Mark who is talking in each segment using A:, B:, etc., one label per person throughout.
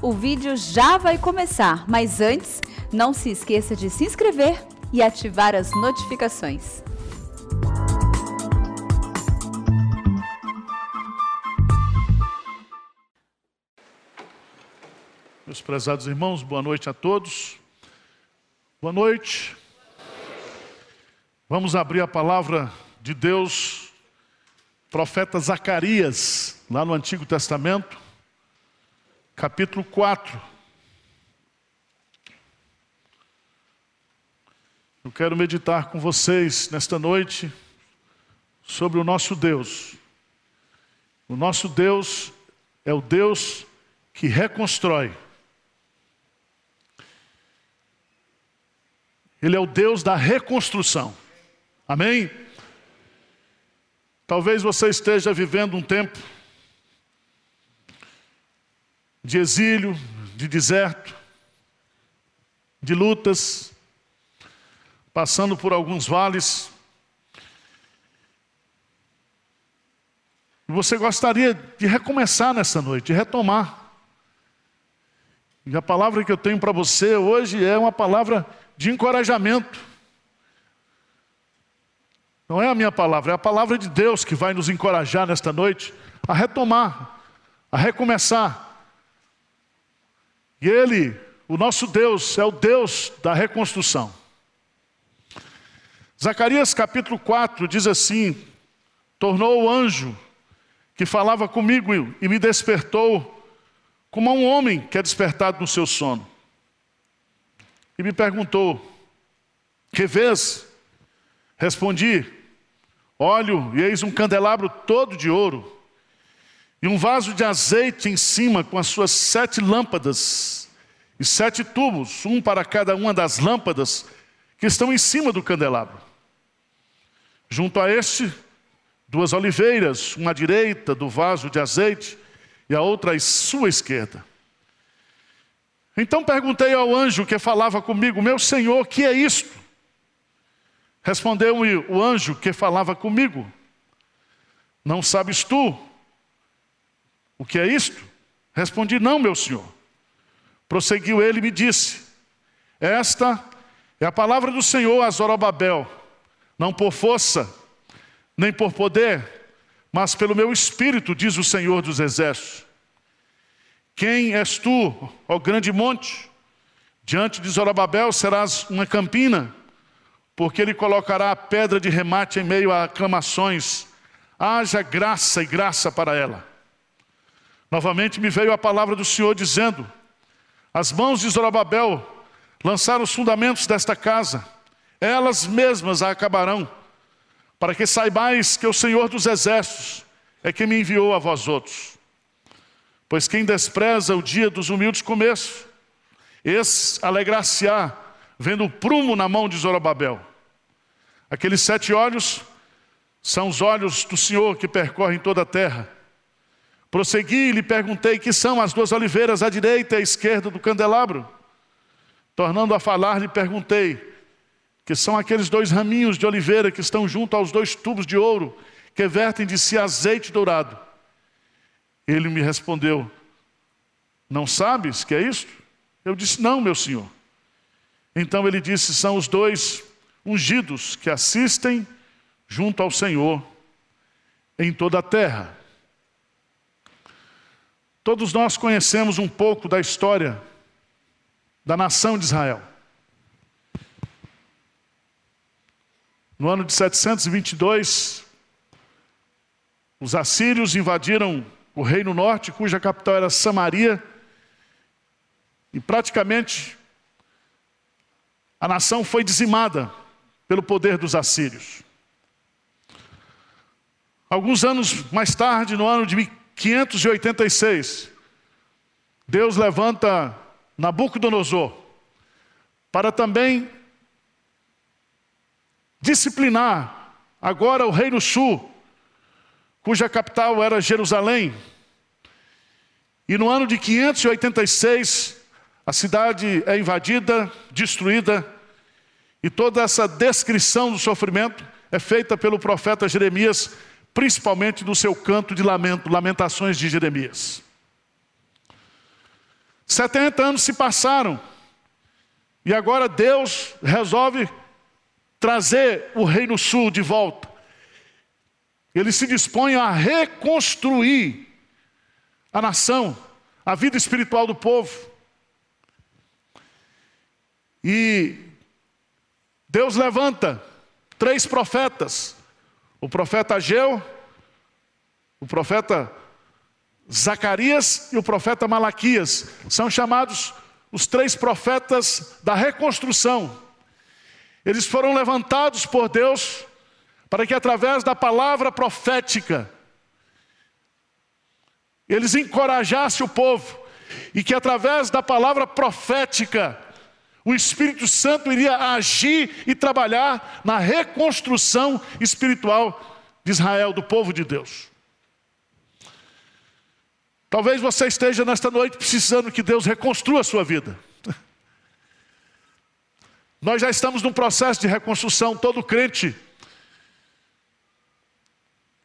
A: O vídeo já vai começar, mas antes, não se esqueça de se inscrever e ativar as notificações.
B: Meus prezados irmãos, boa noite a todos. Boa noite. Vamos abrir a palavra de Deus, profeta Zacarias, lá no Antigo Testamento, capítulo 4. Eu quero meditar com vocês nesta noite sobre o nosso Deus. O nosso Deus é o Deus que reconstrói. Ele é o Deus da reconstrução. Amém? Talvez você esteja vivendo um tempo de exílio, de deserto, de lutas, passando por alguns vales. Você gostaria de recomeçar nessa noite, de retomar. E a palavra que eu tenho para você hoje é uma palavra de encorajamento. Não é a minha palavra, é a palavra de Deus que vai nos encorajar nesta noite a retomar, a recomeçar. E Ele, o nosso Deus, é o Deus da reconstrução. Zacarias capítulo 4 diz assim: Tornou o anjo que falava comigo e me despertou, como um homem que é despertado no seu sono e me perguntou: Que vês? Respondi: Olho, e eis um candelabro todo de ouro, e um vaso de azeite em cima com as suas sete lâmpadas, e sete tubos, um para cada uma das lâmpadas que estão em cima do candelabro. Junto a este, duas oliveiras, uma à direita do vaso de azeite e a outra à sua esquerda. Então perguntei ao anjo que falava comigo: Meu senhor, que é isto? Respondeu-me o anjo que falava comigo: Não sabes tu o que é isto? Respondi: Não, meu senhor. Prosseguiu ele e me disse: Esta é a palavra do Senhor a Zorobabel, não por força, nem por poder, mas pelo meu espírito, diz o Senhor dos Exércitos. Quem és tu, ó grande monte? Diante de Zorobabel serás uma campina, porque ele colocará a pedra de remate em meio a aclamações. Haja graça e graça para ela. Novamente me veio a palavra do Senhor dizendo: As mãos de Zorobabel lançaram os fundamentos desta casa, elas mesmas a acabarão, para que saibais que o Senhor dos exércitos é quem me enviou a vós outros. Pois quem despreza o dia dos humildes começos, esse alegrar-se-á vendo o prumo na mão de Zorobabel. Aqueles sete olhos são os olhos do Senhor que percorrem toda a terra. Prossegui e lhe perguntei que são as duas oliveiras à direita e à esquerda do candelabro. Tornando a falar, lhe perguntei que são aqueles dois raminhos de oliveira que estão junto aos dois tubos de ouro que vertem de si azeite dourado. Ele me respondeu: Não sabes que é isto? Eu disse: Não, meu senhor. Então ele disse: São os dois ungidos que assistem junto ao Senhor em toda a terra. Todos nós conhecemos um pouco da história da nação de Israel. No ano de 722, os assírios invadiram o reino norte, cuja capital era Samaria, e praticamente a nação foi dizimada pelo poder dos assírios. Alguns anos mais tarde, no ano de 1586, Deus levanta Nabucodonosor para também disciplinar agora o reino sul, cuja capital era Jerusalém. E no ano de 586, a cidade é invadida, destruída, e toda essa descrição do sofrimento é feita pelo profeta Jeremias, principalmente no seu canto de lamento, Lamentações de Jeremias. 70 anos se passaram. E agora Deus resolve trazer o Reino Sul de volta. Ele se dispõe a reconstruir a nação, a vida espiritual do povo. E Deus levanta três profetas: o profeta Ageu, o profeta Zacarias e o profeta Malaquias. São chamados os três profetas da reconstrução. Eles foram levantados por Deus para que através da palavra profética eles encorajassem o povo e que através da palavra profética o Espírito Santo iria agir e trabalhar na reconstrução espiritual de Israel, do povo de Deus. Talvez você esteja nesta noite precisando que Deus reconstrua a sua vida. Nós já estamos num processo de reconstrução, todo crente.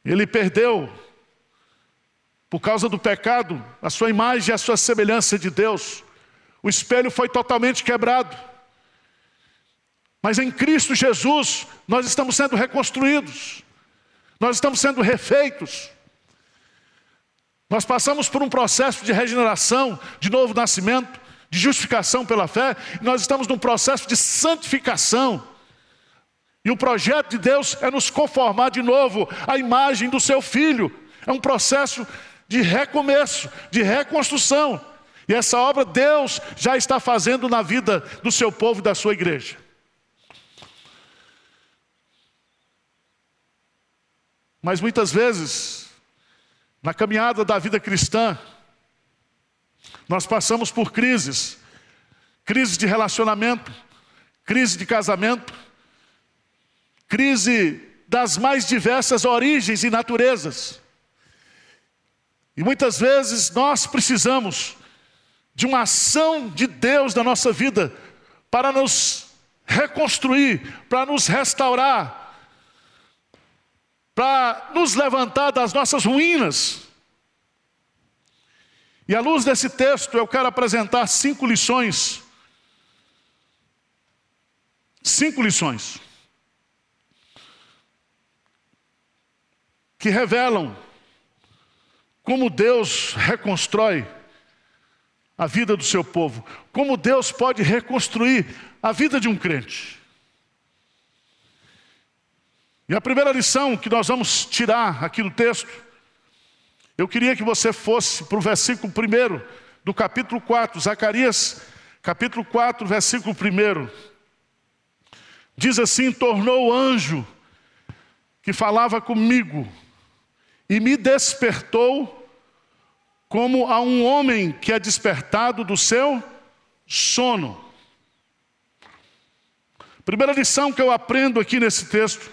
B: Ele perdeu, por causa do pecado, a sua imagem e a sua semelhança de Deus. O espelho foi totalmente quebrado. Mas em Cristo Jesus, nós estamos sendo reconstruídos, nós estamos sendo refeitos. Nós passamos por um processo de regeneração, de novo nascimento, de justificação pela fé, nós estamos num processo de santificação. E o projeto de Deus é nos conformar de novo à imagem do seu filho. É um processo de recomeço, de reconstrução. E essa obra Deus já está fazendo na vida do seu povo e da sua igreja. Mas muitas vezes, na caminhada da vida cristã, nós passamos por crises, crise de relacionamento, crise de casamento, crise das mais diversas origens e naturezas. E muitas vezes nós precisamos de uma ação de Deus na nossa vida para nos reconstruir, para nos restaurar, para nos levantar das nossas ruínas. E à luz desse texto, eu quero apresentar cinco lições. Cinco lições. Que revelam como Deus reconstrói a vida do seu povo, como Deus pode reconstruir a vida de um crente. E a primeira lição que nós vamos tirar aqui do texto, eu queria que você fosse para o versículo 1 do capítulo 4, Zacarias, capítulo 4, versículo 1. Diz assim: Tornou o anjo que falava comigo e me despertou como a um homem que é despertado do seu sono. Primeira lição que eu aprendo aqui nesse texto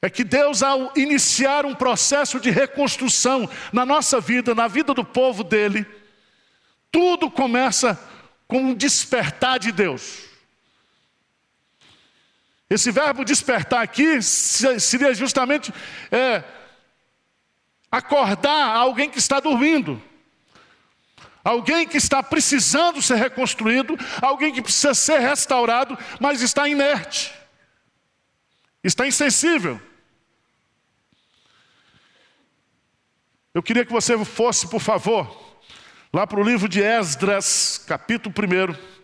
B: é que Deus, ao iniciar um processo de reconstrução na nossa vida, na vida do povo dele, tudo começa com um despertar de Deus. Esse verbo despertar aqui seria justamente é, acordar alguém que está dormindo, alguém que está precisando ser reconstruído, alguém que precisa ser restaurado, mas está inerte, está insensível. Eu queria que você fosse, por favor, lá para o livro de Esdras, capítulo 1.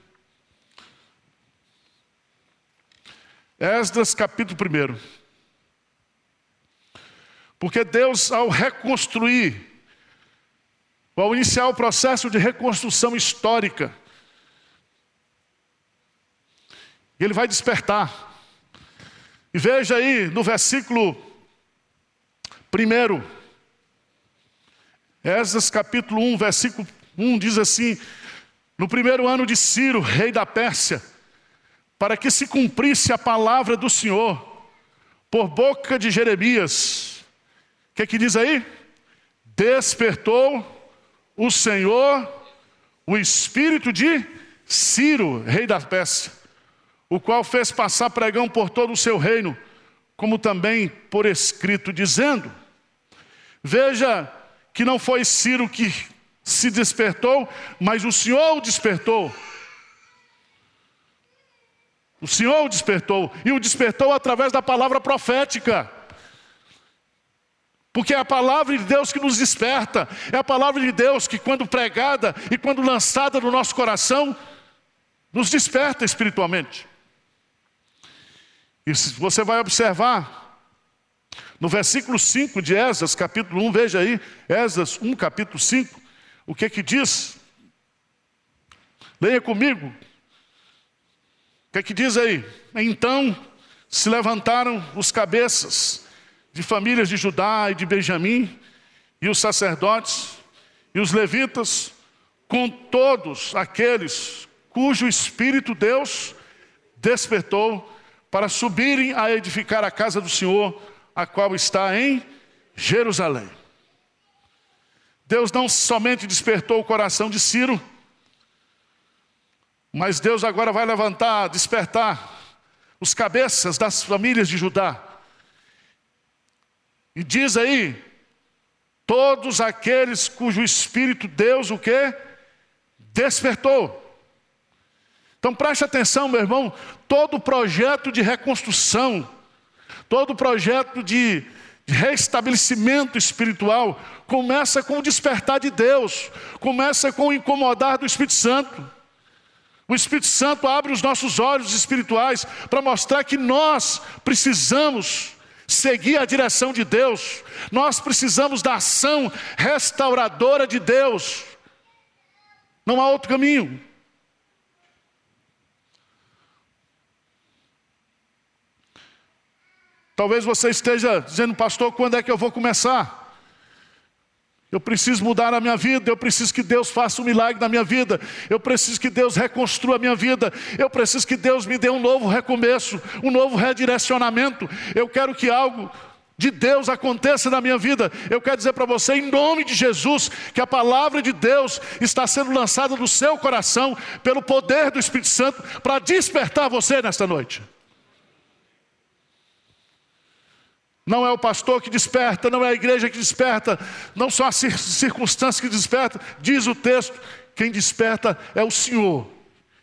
B: Esdras, capítulo 1. Porque Deus, ao reconstruir, ao iniciar o processo de reconstrução histórica, Ele vai despertar. E veja aí no versículo 1, Esdras capítulo 1, versículo 1 diz assim: No primeiro ano de Ciro, rei da Pérsia, para que se cumprisse a palavra do Senhor, por boca de Jeremias, que, é que diz aí? Despertou o Senhor o espírito de Ciro, rei da Pérsia, o qual fez passar pregão por todo o seu reino, como também por escrito, dizendo: Veja que não foi Ciro que se despertou, mas o Senhor o despertou. O Senhor o despertou, e o despertou através da palavra profética. Porque é a palavra de Deus que nos desperta, é a palavra de Deus que, quando pregada e quando lançada no nosso coração, nos desperta espiritualmente. E você vai observar no versículo 5 de Esdras, capítulo 1, veja aí, Esdras 1, capítulo 5, o que que diz? Leia comigo. O que que diz aí? Então se levantaram os cabeças de famílias de Judá e de Benjamim, e os sacerdotes, e os levitas, com todos aqueles cujo Espírito Deus despertou para subirem a edificar a casa do Senhor, a qual está em Jerusalém. Deus não somente despertou o coração de Ciro, mas Deus agora vai levantar, despertar os cabeças das famílias de Judá e diz aí, todos aqueles cujo espírito Deus o que? Despertou. Então preste atenção, meu irmão, todo projeto de reconstrução, todo projeto de, de restabelecimento espiritual começa com o despertar de Deus, começa com o incomodar do Espírito Santo. O Espírito Santo abre os nossos olhos espirituais para mostrar que nós precisamos seguir a direção de Deus, nós precisamos da ação restauradora de Deus, não há outro caminho. Talvez você esteja dizendo, pastor, quando é que eu vou começar? Eu preciso mudar a minha vida, eu preciso que Deus faça um milagre na minha vida, eu preciso que Deus reconstrua a minha vida, eu preciso que Deus me dê um novo recomeço, um novo redirecionamento. Eu quero que algo de Deus aconteça na minha vida. Eu quero dizer para você, em nome de Jesus, que a palavra de Deus está sendo lançada no seu coração pelo poder do Espírito Santo para despertar você nesta noite. Não é o pastor que desperta, não é a igreja que desperta, não são as circunstâncias que despertam. Diz o texto: quem desperta é o Senhor.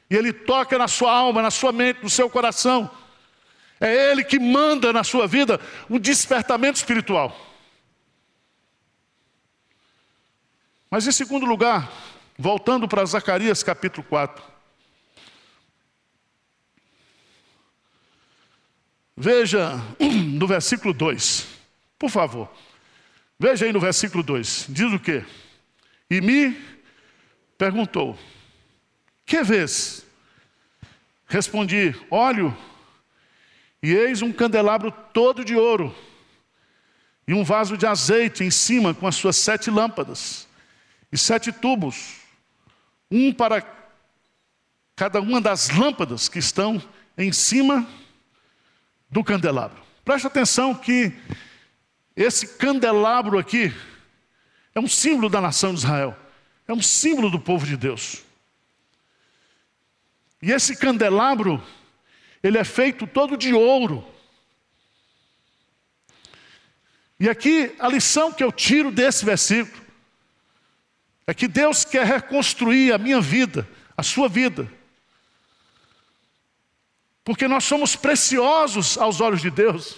B: E Ele toca na sua alma, na sua mente, no seu coração. É Ele que manda na sua vida um despertamento espiritual. Mas em segundo lugar, voltando para Zacarias capítulo 4. Veja no versículo 2, por favor. Veja aí no versículo 2, diz o quê? E me perguntou: Que vês? Respondi: Olho, e eis um candelabro todo de ouro, e um vaso de azeite em cima com as suas sete lâmpadas, e sete tubos, um para cada uma das lâmpadas que estão em cima do candelabro. Preste atenção que esse candelabro aqui é um símbolo da nação de Israel, é um símbolo do povo de Deus. E esse candelabro, ele é feito todo de ouro. E aqui a lição que eu tiro desse versículo é que Deus quer reconstruir a minha vida, a sua vida porque nós somos preciosos aos olhos de Deus.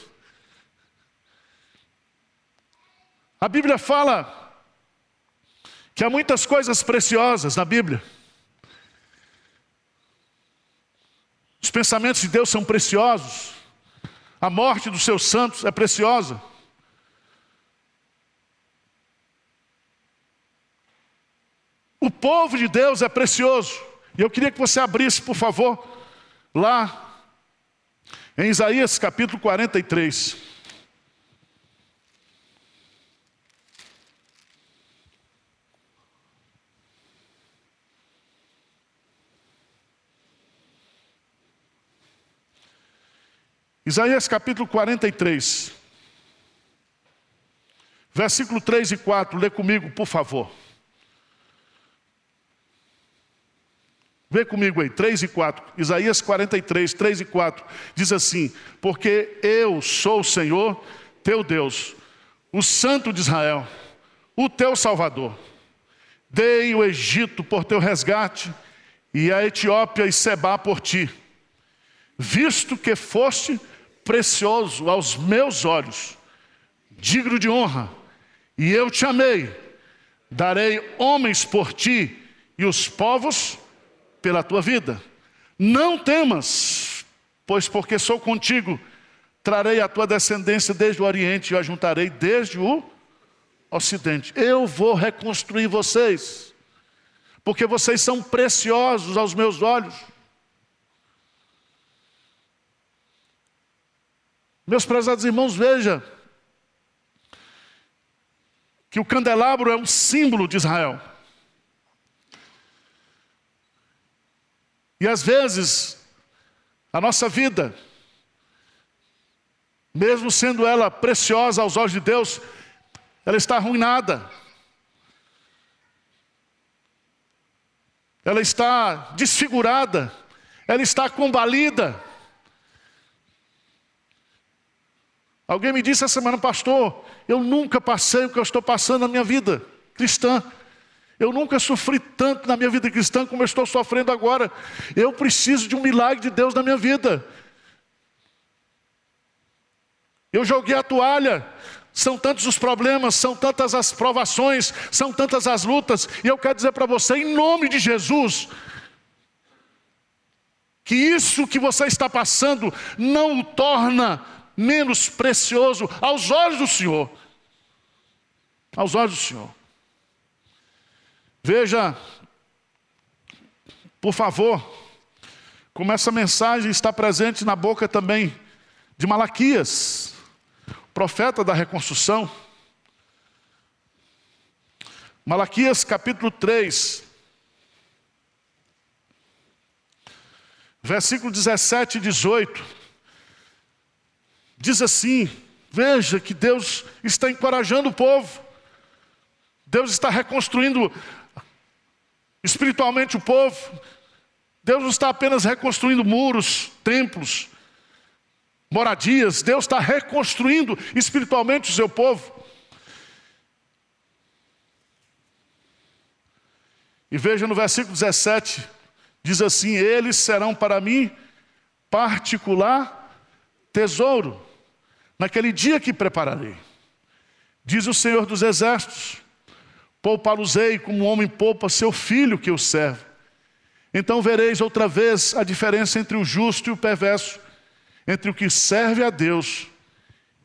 B: A Bíblia fala que há muitas coisas preciosas na Bíblia. Os pensamentos de Deus são preciosos. A morte dos seus santos é preciosa. O povo de Deus é precioso. E eu queria que você abrisse, por favor, lá em Isaías capítulo 43. Isaías capítulo 43, versículo 3 e 4, lê comigo, por favor. Vê comigo aí, 3 e 4. Isaías 43, 3 e 4. Diz assim: Porque eu sou o Senhor, teu Deus, o Santo de Israel, o teu Salvador. Dei o Egito por teu resgate, e a Etiópia e Seba por ti, visto que foste precioso aos meus olhos, digno de honra, e eu te amei, darei homens por ti e os povos pela tua vida. Não temas, pois porque sou contigo, trarei a tua descendência desde o Oriente e a juntarei desde o Ocidente. Eu vou reconstruir vocês, porque vocês são preciosos aos meus olhos. Meus prezados irmãos, veja que o candelabro é um símbolo de Israel. E às vezes, a nossa vida, mesmo sendo ela preciosa aos olhos de Deus, ela está arruinada. Ela está desfigurada, ela está combalida. Alguém me disse essa semana, pastor, eu nunca passei o que eu estou passando na minha vida cristã. Eu nunca sofri tanto na minha vida cristã como eu estou sofrendo agora. Eu preciso de um milagre de Deus na minha vida. Eu joguei a toalha. São tantos os problemas, são tantas as provações, são tantas as lutas. E eu quero dizer para você, em nome de Jesus, que isso que você está passando não o torna menos precioso aos olhos do Senhor. Aos olhos do Senhor. Veja, por favor, como essa mensagem está presente na boca também de Malaquias, profeta da reconstrução. Malaquias capítulo 3, versículo 17 e 18, diz assim: Veja que Deus está encorajando o povo, Deus está reconstruindo espiritualmente o povo. Deus não está apenas reconstruindo muros, templos, moradias, Deus está reconstruindo espiritualmente o seu povo. E veja no versículo 17, diz assim: Eles serão para mim particular tesouro, naquele dia que prepararei, diz o Senhor dos Exércitos. Poupá-los-ei como um homem poupa seu filho que o serve. Então vereis outra vez a diferença entre o justo e o perverso, entre o que serve a Deus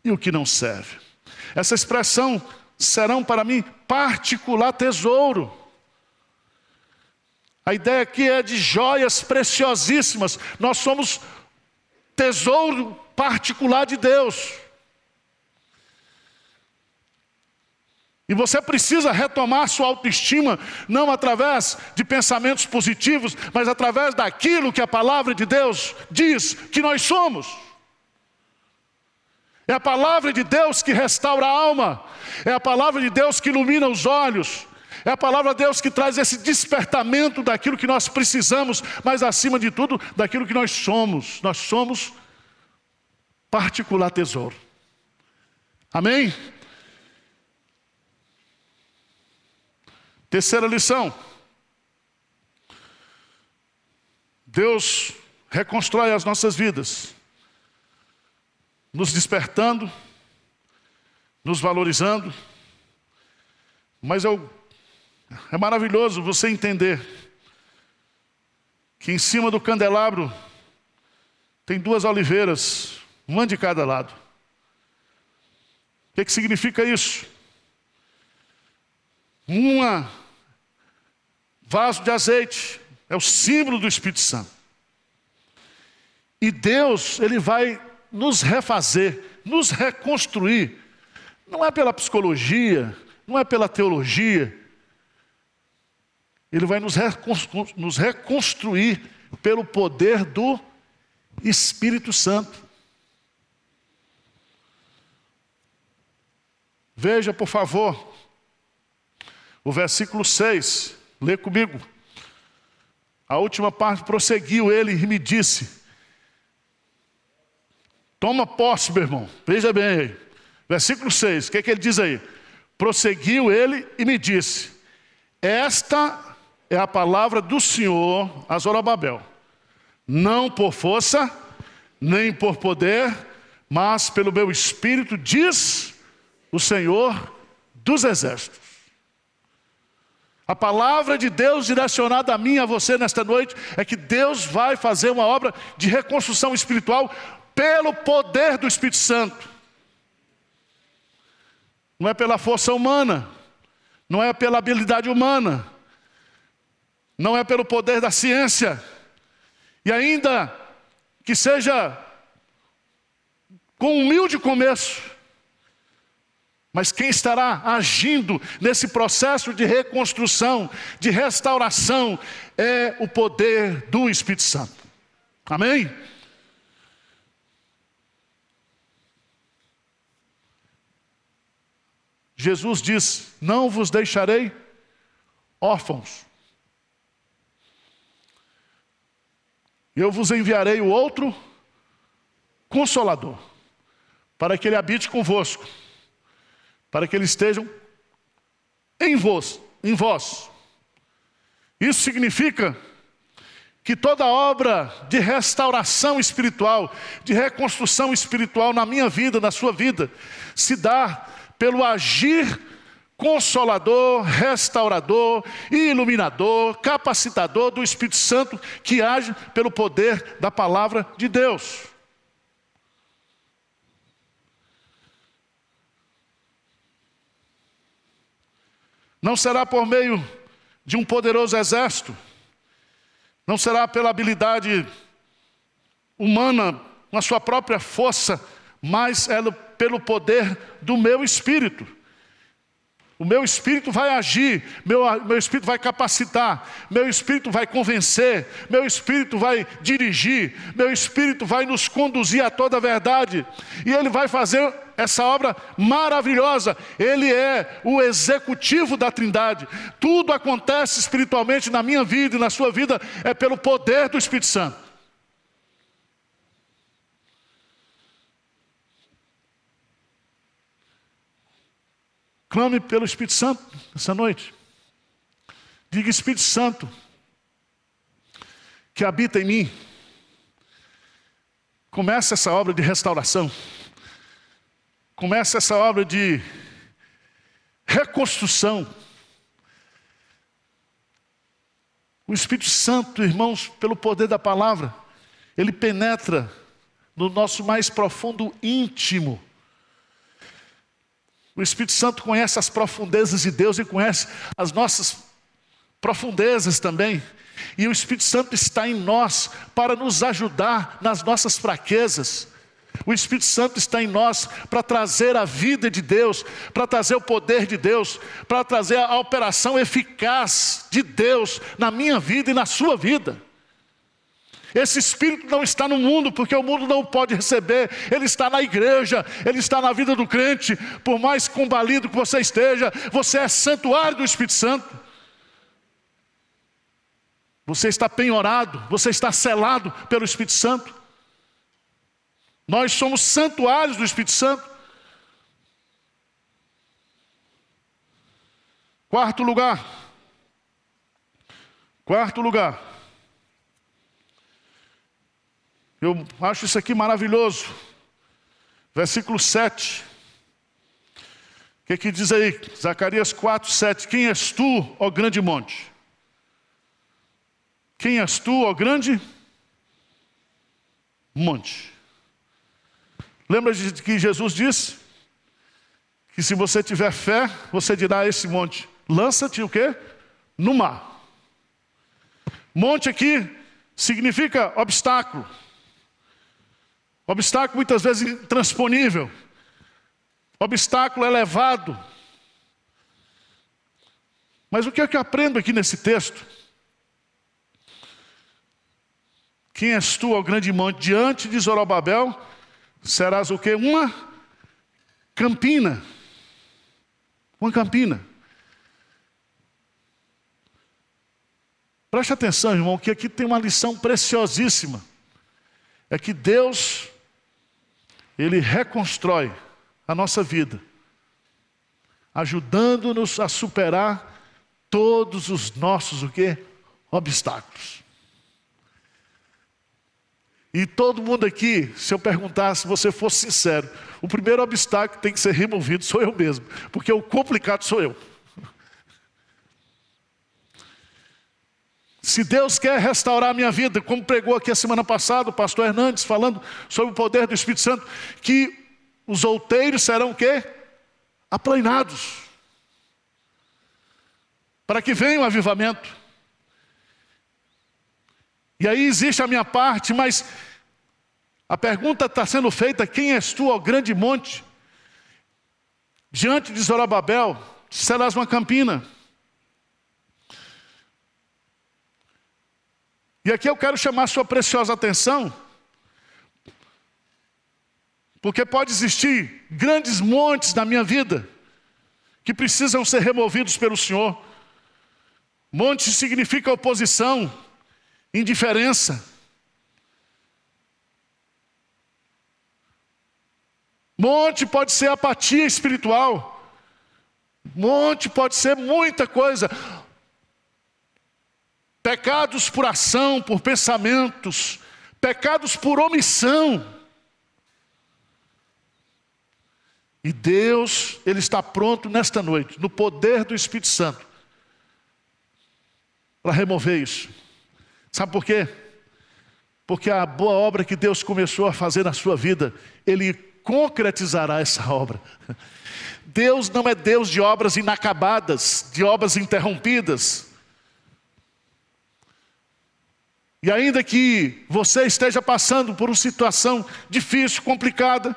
B: e o que não serve. Essa expressão serão para mim particular tesouro. A ideia aqui é de joias preciosíssimas. Nós somos tesouro particular de Deus. E você precisa retomar sua autoestima, não através de pensamentos positivos, mas através daquilo que a palavra de Deus diz que nós somos. É a palavra de Deus que restaura a alma, é a palavra de Deus que ilumina os olhos, é a palavra de Deus que traz esse despertamento daquilo que nós precisamos, mas acima de tudo, daquilo que nós somos. Nós somos particular tesouro. Amém? Terceira lição. Deus reconstrói as nossas vidas, nos despertando, nos valorizando, mas eu, é maravilhoso você entender que em cima do candelabro tem duas oliveiras, uma de cada lado. O que, que significa isso? Uma vaso de azeite é o símbolo do Espírito Santo. E Deus, Ele vai nos refazer, nos reconstruir. Não é pela psicologia, não é pela teologia. Ele vai nos, nos reconstruir pelo poder do Espírito Santo. Veja, por favor, o versículo 6, lê comigo. A última parte prosseguiu ele e me disse: Toma posse, meu irmão. Veja bem aí. Versículo 6, o que, é que ele diz aí? Prosseguiu ele e me disse: Esta é a palavra do Senhor a Zorobabel. Não por força, nem por poder, mas pelo meu espírito, diz o Senhor dos exércitos. A palavra de Deus direcionada a mim a você nesta noite é que Deus vai fazer uma obra de reconstrução espiritual pelo poder do Espírito Santo. Não é pela força humana, não é pela habilidade humana, não é pelo poder da ciência, e ainda que seja com um humilde começo, mas quem estará agindo nesse processo de reconstrução, de restauração, é o poder do Espírito Santo. Amém? Jesus diz: Não vos deixarei órfãos. Eu vos enviarei o outro consolador, para que ele habite convosco, para que ele esteja em vós, em vós. Isso significa que toda obra de restauração espiritual, de reconstrução espiritual na minha vida, na sua vida, se dá pelo agir consolador, restaurador, iluminador, capacitador do Espírito Santo que age pelo poder da palavra de Deus. Não será por meio de um poderoso exército, não será pela habilidade humana, na sua própria força, mas é pelo poder do meu espírito. O meu espírito vai agir, meu, meu espírito vai capacitar, meu espírito vai convencer, meu espírito vai dirigir, meu espírito vai nos conduzir a toda a verdade, e ele vai fazer essa obra maravilhosa. Ele é o executivo da Trindade. Tudo acontece espiritualmente na minha vida e na sua vida é pelo poder do Espírito Santo. Clame pelo Espírito Santo essa noite. Diga, Espírito Santo, que habita em mim. Comece essa obra de restauração. Comece essa obra de reconstrução. O Espírito Santo, irmãos, pelo poder da palavra, ele penetra no nosso mais profundo íntimo o Espírito Santo conhece as profundezas de Deus e conhece as nossas profundezas também. E o Espírito Santo está em nós para nos ajudar nas nossas fraquezas. O Espírito Santo está em nós para trazer a vida de Deus, para trazer o poder de Deus, para trazer a operação eficaz de Deus na minha vida e na sua vida. Esse Espírito não está no mundo, porque o mundo não pode receber, ele está na igreja, ele está na vida do crente, por mais combalido que você esteja, você é santuário do Espírito Santo. Você está penhorado, você está selado pelo Espírito Santo. Nós somos santuários do Espírito Santo. Quarto lugar. Quarto lugar. Eu acho isso aqui maravilhoso. Versículo 7. O que, que diz aí? Zacarias 4, 7. Quem és tu, ó grande monte? Quem és tu, ó grande monte? Lembra de que Jesus disse? Que se você tiver fé, você dirá a esse monte: lança-te o quê? No mar. Monte aqui significa obstáculo. Obstáculo muitas vezes intransponível. Obstáculo elevado. Mas o que é que eu aprendo aqui nesse texto? Quem és tu, ó grande monte, diante de Zorobabel, serás o que? Uma campina. Uma campina. Preste atenção, irmão, que aqui tem uma lição preciosíssima. É que Deus ele reconstrói a nossa vida, ajudando-nos a superar todos os nossos o quê? Obstáculos. E todo mundo aqui, se eu perguntasse, se você fosse sincero, o primeiro obstáculo que tem que ser removido sou eu mesmo, porque o complicado sou eu. Se Deus quer restaurar a minha vida, como pregou aqui a semana passada o pastor Hernandes, falando sobre o poder do Espírito Santo, que os outeiros serão o quê? Aplainados. Para que venha o avivamento. E aí existe a minha parte, mas a pergunta está sendo feita: quem és tu, ó grande monte? Diante de Zorobabel, serás uma campina. E aqui eu quero chamar sua preciosa atenção, porque pode existir grandes montes na minha vida que precisam ser removidos pelo Senhor. Monte significa oposição, indiferença. Monte pode ser apatia espiritual. Monte pode ser muita coisa. Pecados por ação, por pensamentos, pecados por omissão. E Deus, Ele está pronto nesta noite, no poder do Espírito Santo, para remover isso. Sabe por quê? Porque a boa obra que Deus começou a fazer na sua vida, Ele concretizará essa obra. Deus não é Deus de obras inacabadas, de obras interrompidas. E ainda que você esteja passando por uma situação difícil, complicada,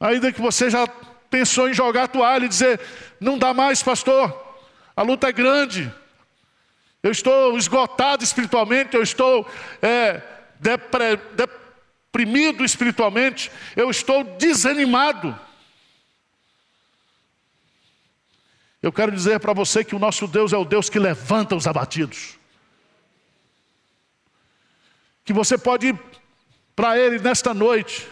B: ainda que você já pensou em jogar a toalha e dizer: não dá mais, pastor, a luta é grande, eu estou esgotado espiritualmente, eu estou é, depre, deprimido espiritualmente, eu estou desanimado. Eu quero dizer para você que o nosso Deus é o Deus que levanta os abatidos. Que você pode ir para Ele nesta noite,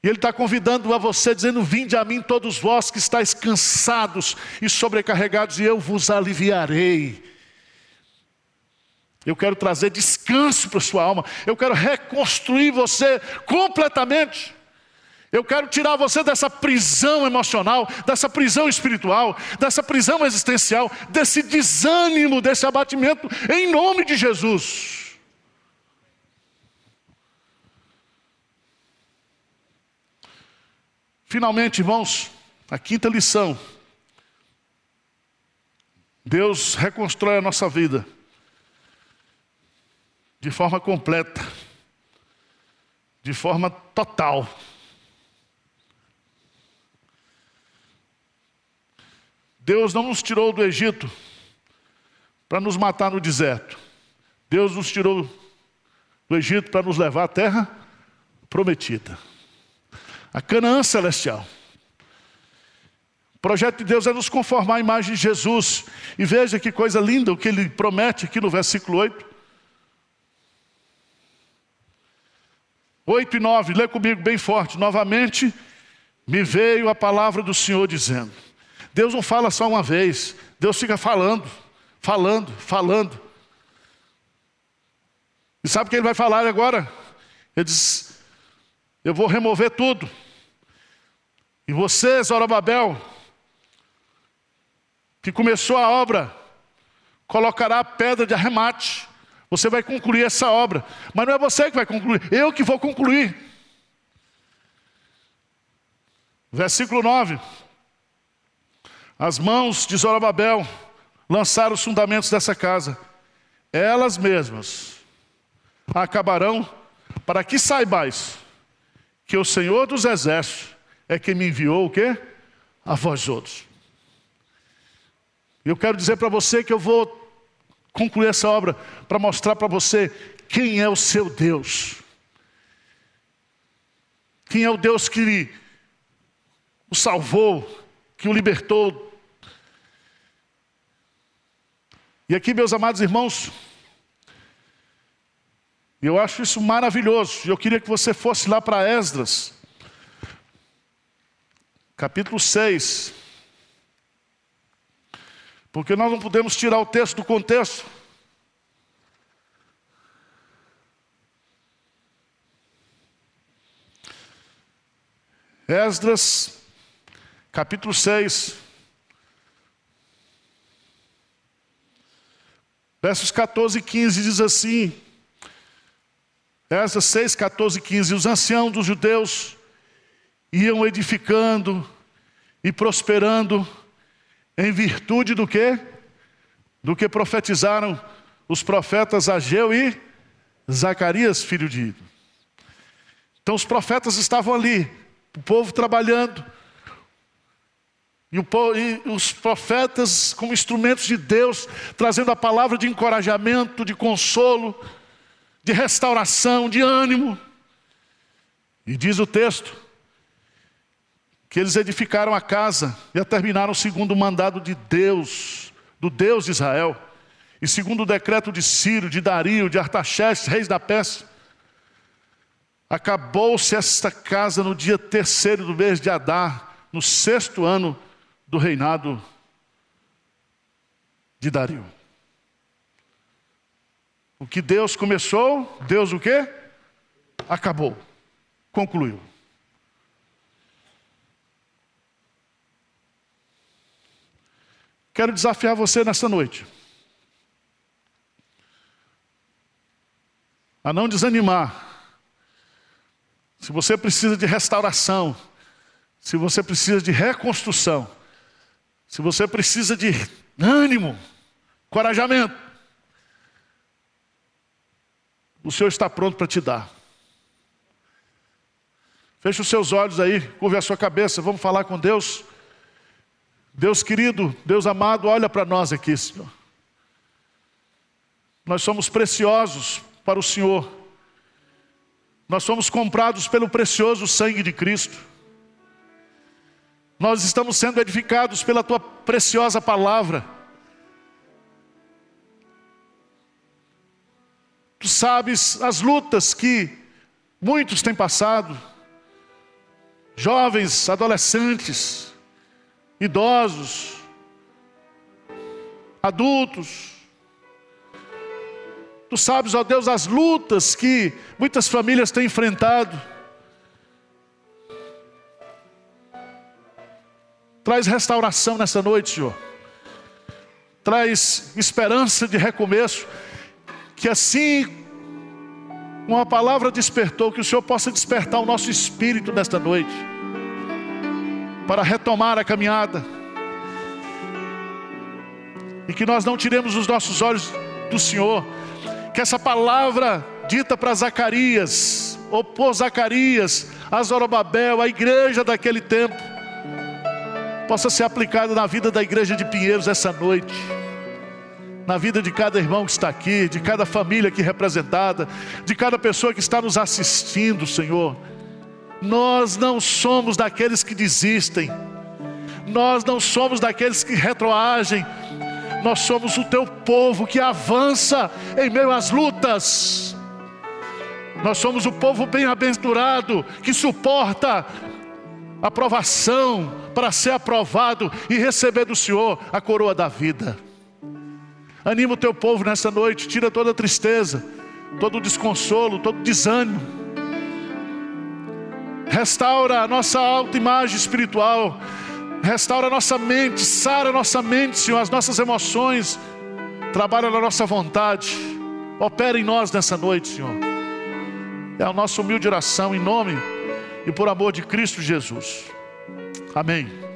B: e Ele está convidando a você, dizendo: Vinde a mim, todos vós que estáis cansados e sobrecarregados, e eu vos aliviarei. Eu quero trazer descanso para a sua alma. Eu quero reconstruir você completamente. Eu quero tirar você dessa prisão emocional, dessa prisão espiritual, dessa prisão existencial, desse desânimo, desse abatimento, em nome de Jesus. Finalmente, irmãos, a quinta lição. Deus reconstrói a nossa vida de forma completa, de forma total. Deus não nos tirou do Egito para nos matar no deserto. Deus nos tirou do Egito para nos levar à terra prometida. A Canaã celestial. O projeto de Deus é nos conformar à imagem de Jesus. E veja que coisa linda o que ele promete aqui no versículo 8. 8 e 9, lê comigo bem forte. Novamente, me veio a palavra do Senhor dizendo: Deus não fala só uma vez, Deus fica falando, falando, falando. E sabe o que ele vai falar agora? Ele diz: Eu vou remover tudo. E você, Zorobabel, que começou a obra, colocará a pedra de arremate você vai concluir essa obra. Mas não é você que vai concluir, eu que vou concluir. Versículo 9. As mãos de Zorobabel lançaram os fundamentos dessa casa. Elas mesmas acabarão para que saibais que o Senhor dos exércitos é quem me enviou o quê? A vós outros. Eu quero dizer para você que eu vou concluir essa obra para mostrar para você quem é o seu Deus. Quem é o Deus que o salvou, que o libertou. E aqui, meus amados irmãos, eu acho isso maravilhoso. Eu queria que você fosse lá para Esdras, capítulo 6. Porque nós não podemos tirar o texto do contexto. Esdras, capítulo 6, versos 14 e 15 diz assim: Esdras 6, 14 e 15: Os anciãos dos judeus iam edificando e prosperando em virtude do que? Do que profetizaram os profetas Ageu e Zacarias, filho de Ido. Então os profetas estavam ali, o povo trabalhando, e, povo, e, os profetas como instrumentos de Deus, trazendo a palavra de encorajamento, de consolo, de restauração, de ânimo. E diz o texto que eles edificaram a casa e a terminaram segundo o mandado de Deus, do Deus de Israel, e segundo o decreto de Ciro, de Dario, de Artaxerxes, reis da Pérsia. Acabou-se esta casa no dia terceiro do mês de Adar, no sexto ano do reinado de Dario. O que Deus começou, Deus o quê? Acabou, concluiu. Quero desafiar você nesta noite. A não desanimar. Se você precisa de restauração, se você precisa de reconstrução, se você precisa de ânimo, corajamento, o Senhor está pronto para te dar. Feche os seus olhos aí, curve a sua cabeça, vamos falar com Deus. Deus querido, Deus amado, olha para nós aqui, Senhor. Nós somos preciosos para o Senhor. Nós somos comprados pelo precioso sangue de Cristo. Nós estamos sendo edificados pela tua preciosa palavra. Sabes as lutas que muitos têm passado, jovens, adolescentes, idosos, adultos. Tu sabes, ó Deus, as lutas que muitas famílias têm enfrentado. Traz restauração nessa noite, Senhor. Traz esperança de recomeço. Que assim, uma palavra despertou, que o Senhor possa despertar o nosso espírito nesta noite para retomar a caminhada. E que nós não tiremos os nossos olhos do Senhor. Que essa palavra dita para Zacarias, ou por Zacarias, a Zorobabel, a igreja daquele tempo, possa ser aplicada na vida da igreja de Pinheiros essa noite. Na vida de cada irmão que está aqui, de cada família aqui representada, de cada pessoa que está nos assistindo, Senhor nós não somos daqueles que desistem, nós não somos daqueles que retroagem, nós somos o teu povo que avança em meio às lutas. Nós somos o povo bem-aventurado que suporta a provação para ser aprovado e receber do Senhor a coroa da vida. Anima o teu povo nessa noite, tira toda a tristeza, todo o desconsolo, todo o desânimo restaura a nossa autoimagem espiritual, restaura a nossa mente, sara a nossa mente, Senhor, as nossas emoções, trabalha na nossa vontade, opera em nós nessa noite, Senhor. É a nossa humilde oração em nome e por amor de Cristo Jesus. Amém.